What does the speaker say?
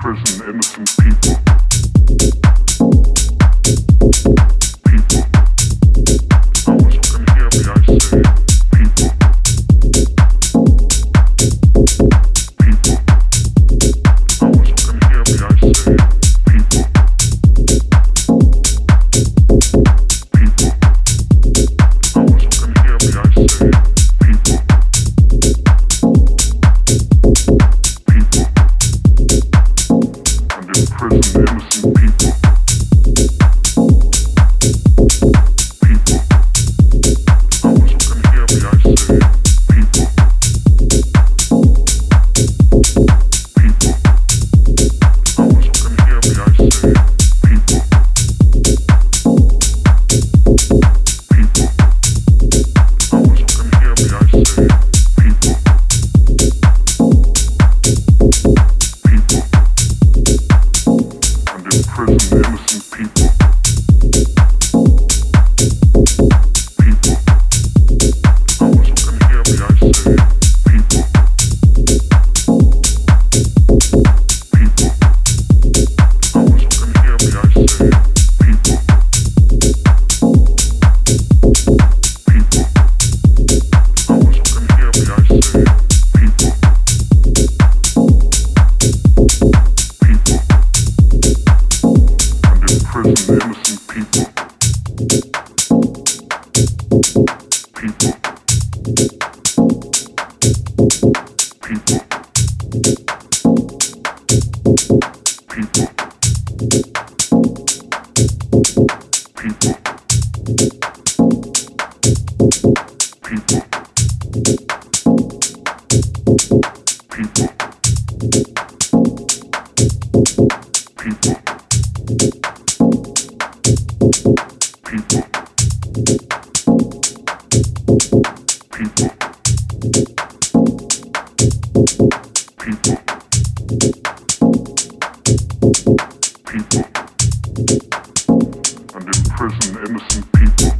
prison innocent people. People. And imprison innocent people.